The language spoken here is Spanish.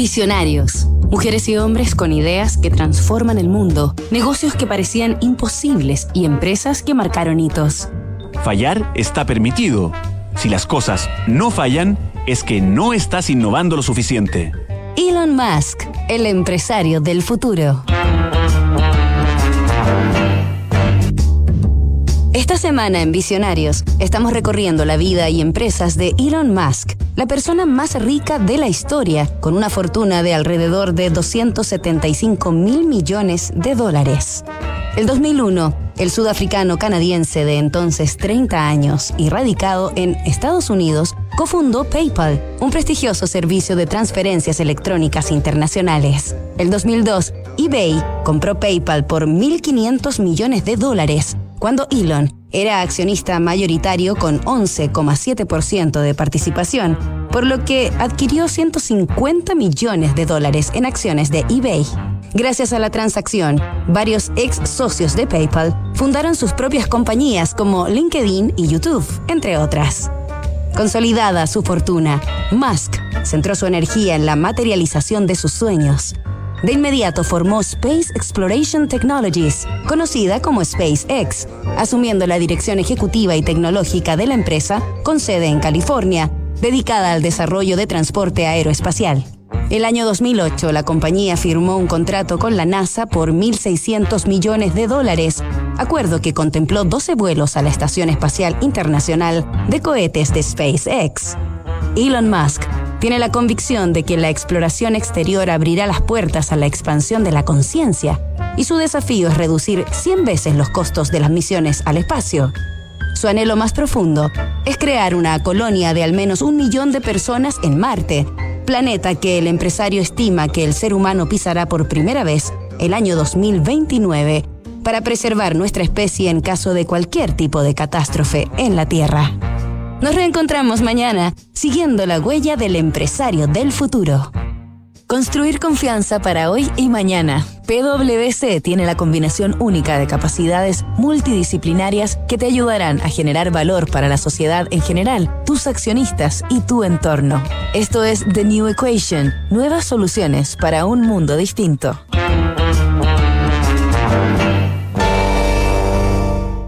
Visionarios. Mujeres y hombres con ideas que transforman el mundo, negocios que parecían imposibles y empresas que marcaron hitos. Fallar está permitido. Si las cosas no fallan, es que no estás innovando lo suficiente. Elon Musk, el empresario del futuro. Esta semana en Visionarios estamos recorriendo la vida y empresas de Elon Musk, la persona más rica de la historia, con una fortuna de alrededor de 275 mil millones de dólares. El 2001, el sudafricano canadiense de entonces 30 años y radicado en Estados Unidos, cofundó PayPal, un prestigioso servicio de transferencias electrónicas internacionales. El 2002, eBay compró PayPal por 1.500 millones de dólares, cuando Elon era accionista mayoritario con 11,7% de participación, por lo que adquirió 150 millones de dólares en acciones de eBay. Gracias a la transacción, varios ex socios de PayPal fundaron sus propias compañías como LinkedIn y YouTube, entre otras. Consolidada su fortuna, Musk centró su energía en la materialización de sus sueños. De inmediato formó Space Exploration Technologies, conocida como SpaceX, asumiendo la dirección ejecutiva y tecnológica de la empresa con sede en California, dedicada al desarrollo de transporte aeroespacial. El año 2008, la compañía firmó un contrato con la NASA por 1.600 millones de dólares, acuerdo que contempló 12 vuelos a la Estación Espacial Internacional de cohetes de SpaceX. Elon Musk tiene la convicción de que la exploración exterior abrirá las puertas a la expansión de la conciencia y su desafío es reducir 100 veces los costos de las misiones al espacio. Su anhelo más profundo es crear una colonia de al menos un millón de personas en Marte, planeta que el empresario estima que el ser humano pisará por primera vez el año 2029 para preservar nuestra especie en caso de cualquier tipo de catástrofe en la Tierra. Nos reencontramos mañana siguiendo la huella del empresario del futuro. Construir confianza para hoy y mañana. PwC tiene la combinación única de capacidades multidisciplinarias que te ayudarán a generar valor para la sociedad en general, tus accionistas y tu entorno. Esto es The New Equation, nuevas soluciones para un mundo distinto.